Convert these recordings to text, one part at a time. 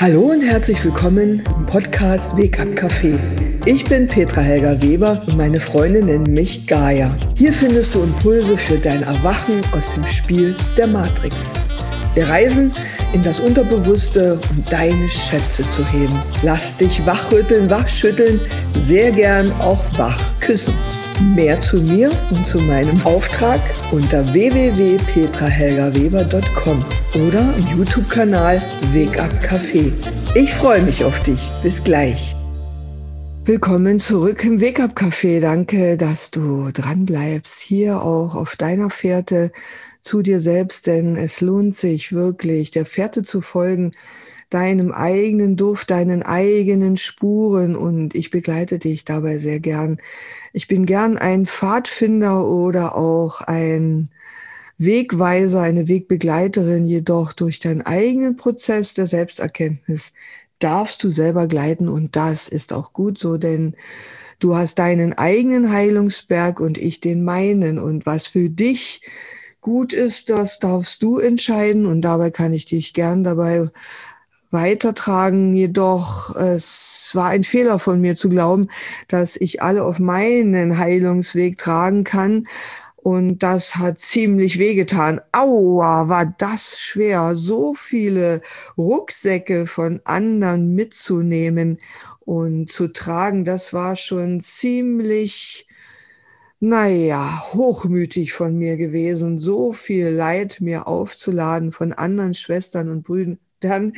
Hallo und herzlich willkommen im Podcast Weg ab Café. Ich bin Petra Helga Weber und meine Freunde nennen mich Gaia. Hier findest du Impulse für dein Erwachen aus dem Spiel der Matrix. Wir reisen in das Unterbewusste, um deine Schätze zu heben. Lass dich wachrütteln, wachschütteln, sehr gern auch wach küssen. Mehr zu mir und zu meinem Auftrag unter www.petrahelgaweber.com oder im YouTube-Kanal Weg ab Café. Ich freue mich auf dich. Bis gleich. Willkommen zurück im Weg ab Café. Danke, dass du dran bleibst. Hier auch auf deiner Fährte zu dir selbst, denn es lohnt sich wirklich, der Fährte zu folgen deinem eigenen Duft, deinen eigenen Spuren und ich begleite dich dabei sehr gern. Ich bin gern ein Pfadfinder oder auch ein Wegweiser, eine Wegbegleiterin, jedoch durch deinen eigenen Prozess der Selbsterkenntnis darfst du selber gleiten und das ist auch gut so, denn du hast deinen eigenen Heilungsberg und ich den meinen und was für dich gut ist, das darfst du entscheiden und dabei kann ich dich gern dabei weitertragen. Jedoch es war ein Fehler von mir zu glauben, dass ich alle auf meinen Heilungsweg tragen kann. Und das hat ziemlich wehgetan. Aua, war das schwer, so viele Rucksäcke von anderen mitzunehmen und zu tragen. Das war schon ziemlich, naja, hochmütig von mir gewesen, so viel Leid mir aufzuladen von anderen Schwestern und Brüdern dann,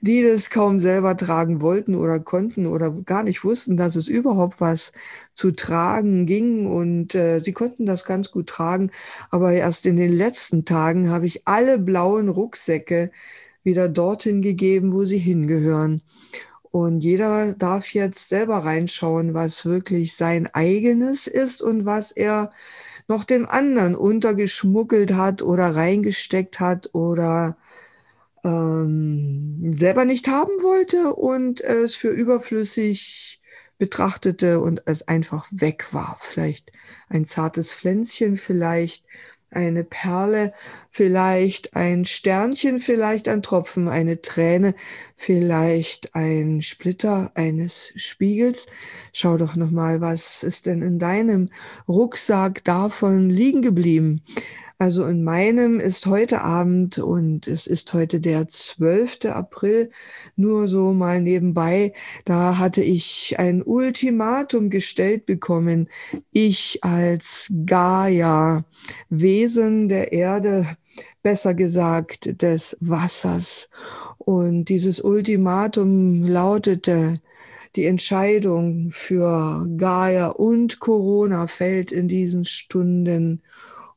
die das kaum selber tragen wollten oder konnten oder gar nicht wussten, dass es überhaupt was zu tragen ging. Und äh, sie konnten das ganz gut tragen. Aber erst in den letzten Tagen habe ich alle blauen Rucksäcke wieder dorthin gegeben, wo sie hingehören. Und jeder darf jetzt selber reinschauen, was wirklich sein eigenes ist und was er noch dem anderen untergeschmuggelt hat oder reingesteckt hat oder ähm, selber nicht haben wollte und es für überflüssig betrachtete und es einfach weg war. Vielleicht ein zartes Pflänzchen, vielleicht eine Perle, vielleicht ein Sternchen, vielleicht ein Tropfen, eine Träne, vielleicht ein Splitter eines Spiegels. Schau doch noch mal, was ist denn in deinem Rucksack davon liegen geblieben? Also in meinem ist heute Abend und es ist heute der 12. April, nur so mal nebenbei, da hatte ich ein Ultimatum gestellt bekommen. Ich als Gaia, Wesen der Erde, besser gesagt des Wassers. Und dieses Ultimatum lautete, die Entscheidung für Gaia und Corona fällt in diesen Stunden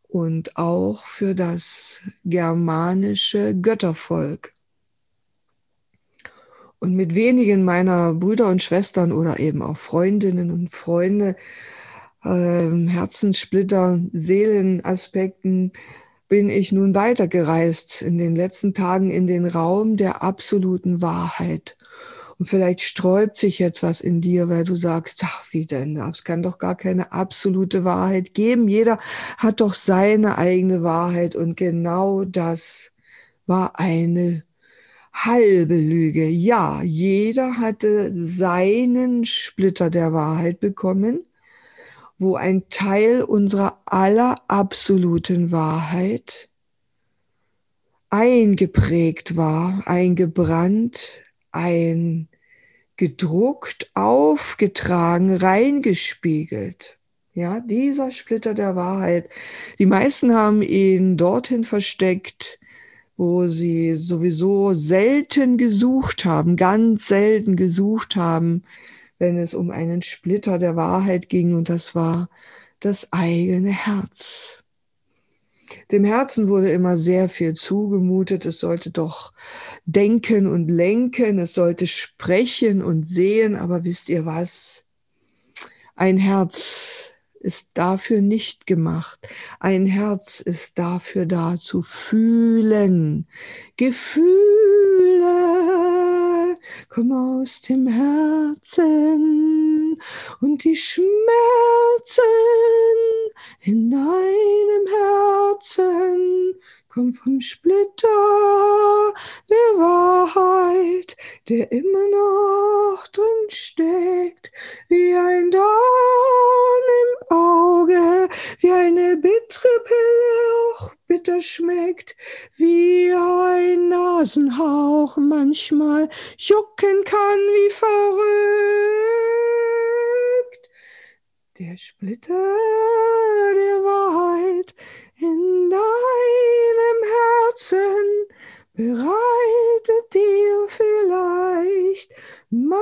und auch für das germanische Göttervolk. Und mit wenigen meiner Brüder und Schwestern oder eben auch Freundinnen und Freunde, äh, Herzenssplitter, Seelenaspekten bin ich nun weitergereist in den letzten Tagen in den Raum der absoluten Wahrheit. Und vielleicht sträubt sich jetzt was in dir, weil du sagst, ach, wie denn? Es kann doch gar keine absolute Wahrheit geben. Jeder hat doch seine eigene Wahrheit. Und genau das war eine halbe Lüge. Ja, jeder hatte seinen Splitter der Wahrheit bekommen, wo ein Teil unserer aller absoluten Wahrheit eingeprägt war, eingebrannt, ein gedruckt, aufgetragen, reingespiegelt. Ja, dieser Splitter der Wahrheit. Die meisten haben ihn dorthin versteckt, wo sie sowieso selten gesucht haben, ganz selten gesucht haben, wenn es um einen Splitter der Wahrheit ging, und das war das eigene Herz. Dem Herzen wurde immer sehr viel zugemutet. Es sollte doch denken und lenken. Es sollte sprechen und sehen. Aber wisst ihr was? Ein Herz ist dafür nicht gemacht. Ein Herz ist dafür da zu fühlen. Gefühle kommen aus dem Herzen und die Schmerzen in deinem Herzen kommen vom Splitter der Wahrheit der immer noch drin steckt, wie ein Dorn im Auge, wie eine bittere Pille auch bitter schmeckt, wie ein Nasenhauch manchmal jucken kann wie verrückt. Der Splitter der Wahrheit in deinem Herzen bereitet dir vielleicht manchmal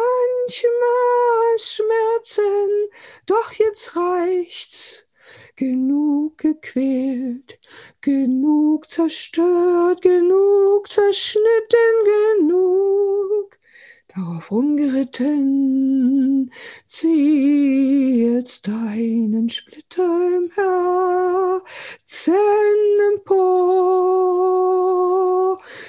Schmerzen, doch jetzt reicht's. Genug gequält, genug zerstört, genug zerschnitten, genug darauf rumgeritten. Zieh jetzt deinen Splitter im Herzen empor.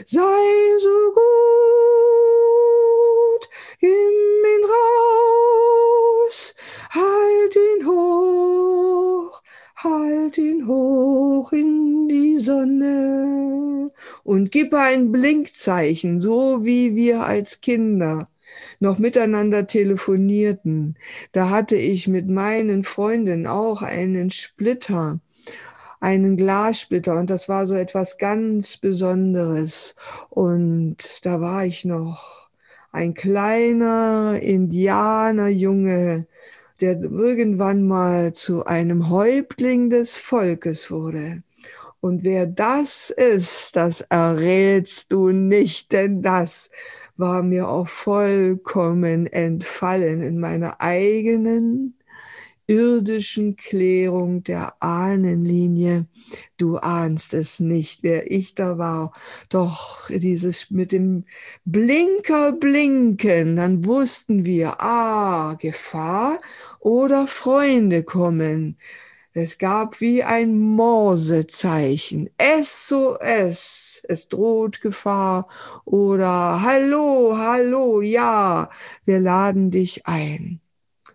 Sei so gut, gib ihn raus, halt ihn hoch, halt ihn hoch in die Sonne und gib ein Blinkzeichen, so wie wir als Kinder noch miteinander telefonierten. Da hatte ich mit meinen Freunden auch einen Splitter, einen Glassplitter und das war so etwas ganz Besonderes. Und da war ich noch ein kleiner Indianerjunge, der irgendwann mal zu einem Häuptling des Volkes wurde. Und wer das ist, das errätst du nicht, denn das war mir auch vollkommen entfallen in meiner eigenen irdischen Klärung der Ahnenlinie. Du ahnst es nicht, wer ich da war. Doch dieses mit dem Blinker blinken, dann wussten wir, ah, Gefahr oder Freunde kommen. Es gab wie ein Morsezeichen. SOS, es droht Gefahr oder Hallo, hallo, ja, wir laden dich ein.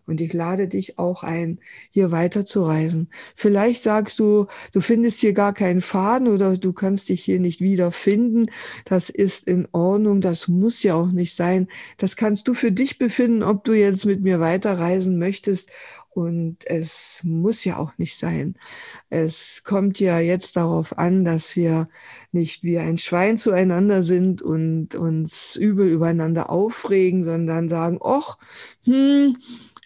Und ich lade dich auch ein, hier weiterzureisen. Vielleicht sagst du, du findest hier gar keinen Faden oder du kannst dich hier nicht wiederfinden. Das ist in Ordnung. Das muss ja auch nicht sein. Das kannst du für dich befinden, ob du jetzt mit mir weiterreisen möchtest. Und es muss ja auch nicht sein. Es kommt ja jetzt darauf an, dass wir nicht wie ein Schwein zueinander sind und uns übel übereinander aufregen, sondern sagen, ach, hm,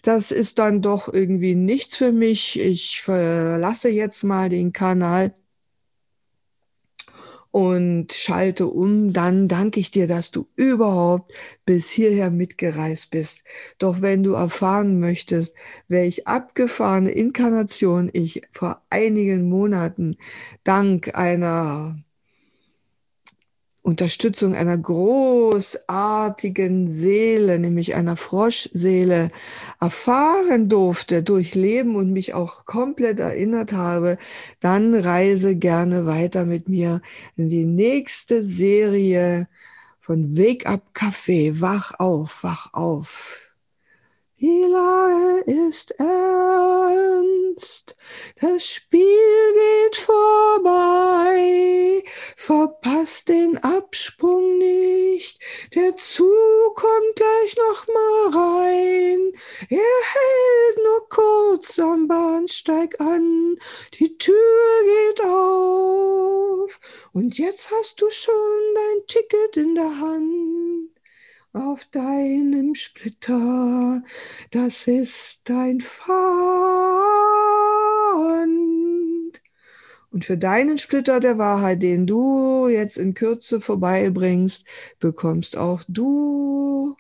das ist dann doch irgendwie nichts für mich. Ich verlasse jetzt mal den Kanal und schalte um, dann danke ich dir, dass du überhaupt bis hierher mitgereist bist. Doch wenn du erfahren möchtest, welch abgefahrene Inkarnation ich vor einigen Monaten dank einer Unterstützung einer großartigen Seele, nämlich einer Froschseele, erfahren durfte, durchleben und mich auch komplett erinnert habe, dann reise gerne weiter mit mir in die nächste Serie von Wake Up Café. Wach auf, wach auf. Die Lage ist ernst, das Spiel geht vorbei, verpasst den Absprung nicht, der Zug kommt gleich noch mal rein, er hält nur kurz am Bahnsteig an, die Tür geht auf. Und jetzt hast du schon dein Ticket in der Hand auf deinem Splitter, das ist dein Pfand. Und für deinen Splitter der Wahrheit, den du jetzt in Kürze vorbeibringst, bekommst auch du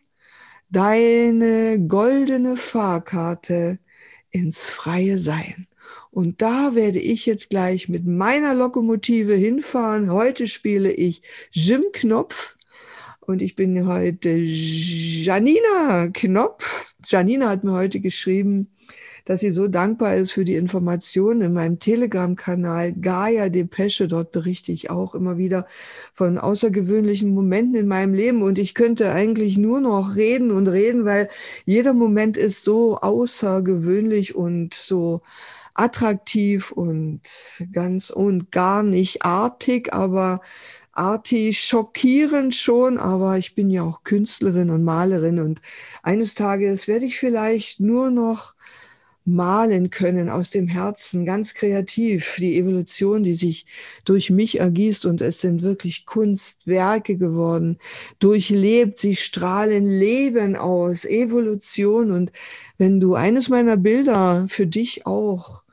deine goldene Fahrkarte ins freie Sein. Und da werde ich jetzt gleich mit meiner Lokomotive hinfahren. Heute spiele ich Jim Knopf und ich bin heute Janina Knopf. Janina hat mir heute geschrieben, dass sie so dankbar ist für die Informationen in meinem Telegram-Kanal Gaia Depesche. Dort berichte ich auch immer wieder von außergewöhnlichen Momenten in meinem Leben. Und ich könnte eigentlich nur noch reden und reden, weil jeder Moment ist so außergewöhnlich und so attraktiv und ganz und gar nicht artig, aber artig schockierend schon, aber ich bin ja auch Künstlerin und Malerin und eines Tages werde ich vielleicht nur noch malen können aus dem Herzen, ganz kreativ, die Evolution, die sich durch mich ergießt und es sind wirklich Kunstwerke geworden, durchlebt, sie strahlen Leben aus, Evolution. Und wenn du eines meiner Bilder für dich auch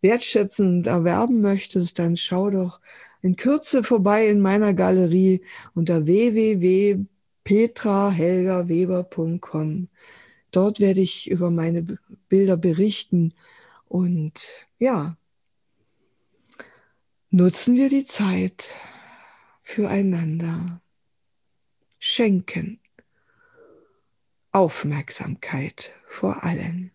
wertschätzend erwerben möchtest, dann schau doch in Kürze vorbei in meiner Galerie unter www.petrahelgaweber.com. Dort werde ich über meine Bilder berichten und ja, nutzen wir die Zeit füreinander. Schenken Aufmerksamkeit vor allen.